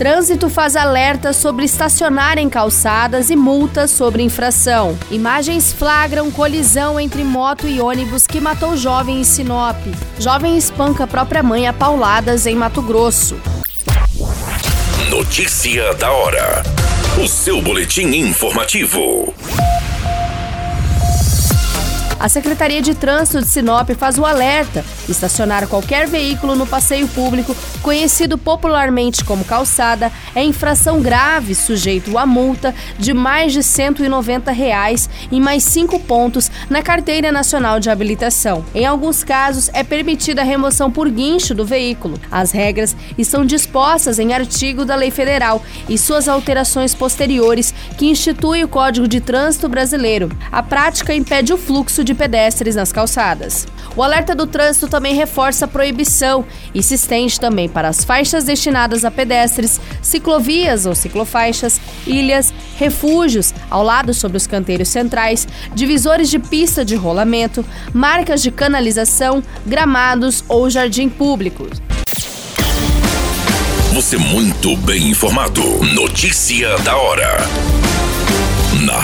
Trânsito faz alerta sobre estacionar em calçadas e multas sobre infração. Imagens flagram colisão entre moto e ônibus que matou jovem em Sinop. Jovem espanca própria mãe a pauladas em Mato Grosso. Notícia da hora. O seu boletim informativo. A Secretaria de Trânsito de Sinop faz o alerta: estacionar qualquer veículo no passeio público, conhecido popularmente como calçada, é infração grave, sujeito a multa de mais de 190 reais e mais cinco pontos na Carteira Nacional de Habilitação. Em alguns casos, é permitida a remoção por guincho do veículo. As regras estão dispostas em artigo da Lei Federal e suas alterações posteriores que institui o Código de Trânsito Brasileiro. A prática impede o fluxo de de pedestres nas calçadas. O alerta do trânsito também reforça a proibição e se estende também para as faixas destinadas a pedestres, ciclovias ou ciclofaixas, ilhas, refúgios ao lado sobre os canteiros centrais, divisores de pista de rolamento, marcas de canalização, gramados ou jardim público. Você muito bem informado. Notícia da hora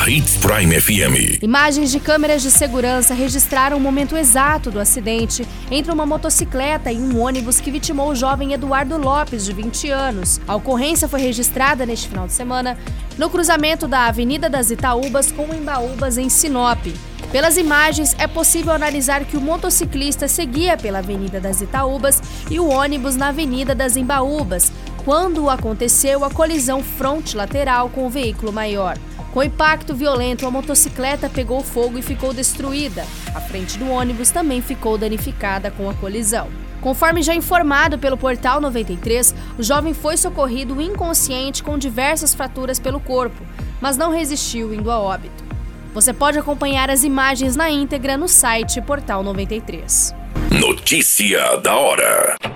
Hits Prime FM. Imagens de câmeras de segurança registraram o momento exato do acidente entre uma motocicleta e um ônibus que vitimou o jovem Eduardo Lopes, de 20 anos. A ocorrência foi registrada neste final de semana no cruzamento da Avenida das Itaúbas com Embaúbas, em Sinop. Pelas imagens, é possível analisar que o motociclista seguia pela Avenida das Itaúbas e o ônibus na Avenida das Embaúbas, quando aconteceu a colisão fronte-lateral com o veículo maior. Com impacto violento, a motocicleta pegou fogo e ficou destruída. A frente do ônibus também ficou danificada com a colisão. Conforme já informado pelo Portal 93, o jovem foi socorrido inconsciente com diversas fraturas pelo corpo, mas não resistiu indo a óbito. Você pode acompanhar as imagens na íntegra no site Portal 93. Notícia da hora.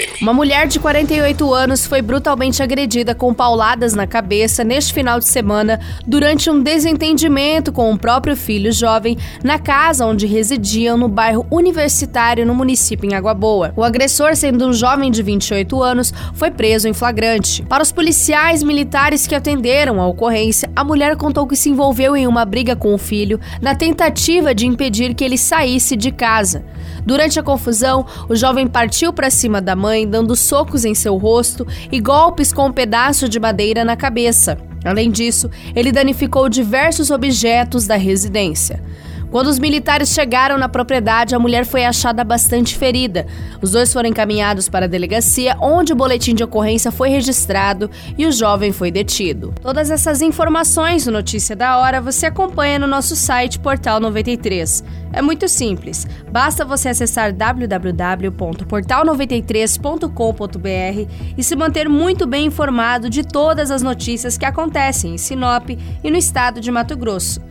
Uma mulher de 48 anos foi brutalmente agredida com pauladas na cabeça neste final de semana durante um desentendimento com o próprio filho jovem na casa onde residiam no bairro Universitário, no município em Água Boa. O agressor, sendo um jovem de 28 anos, foi preso em flagrante. Para os policiais militares que atenderam a ocorrência, a mulher contou que se envolveu em uma briga com o filho na tentativa de impedir que ele saísse de casa. Durante a confusão, o jovem partiu para cima da mãe, dando socos em seu rosto e golpes com um pedaço de madeira na cabeça. Além disso, ele danificou diversos objetos da residência. Quando os militares chegaram na propriedade, a mulher foi achada bastante ferida. Os dois foram encaminhados para a delegacia, onde o boletim de ocorrência foi registrado e o jovem foi detido. Todas essas informações do Notícia da Hora você acompanha no nosso site Portal 93. É muito simples. Basta você acessar www.portal93.com.br e se manter muito bem informado de todas as notícias que acontecem em Sinop e no estado de Mato Grosso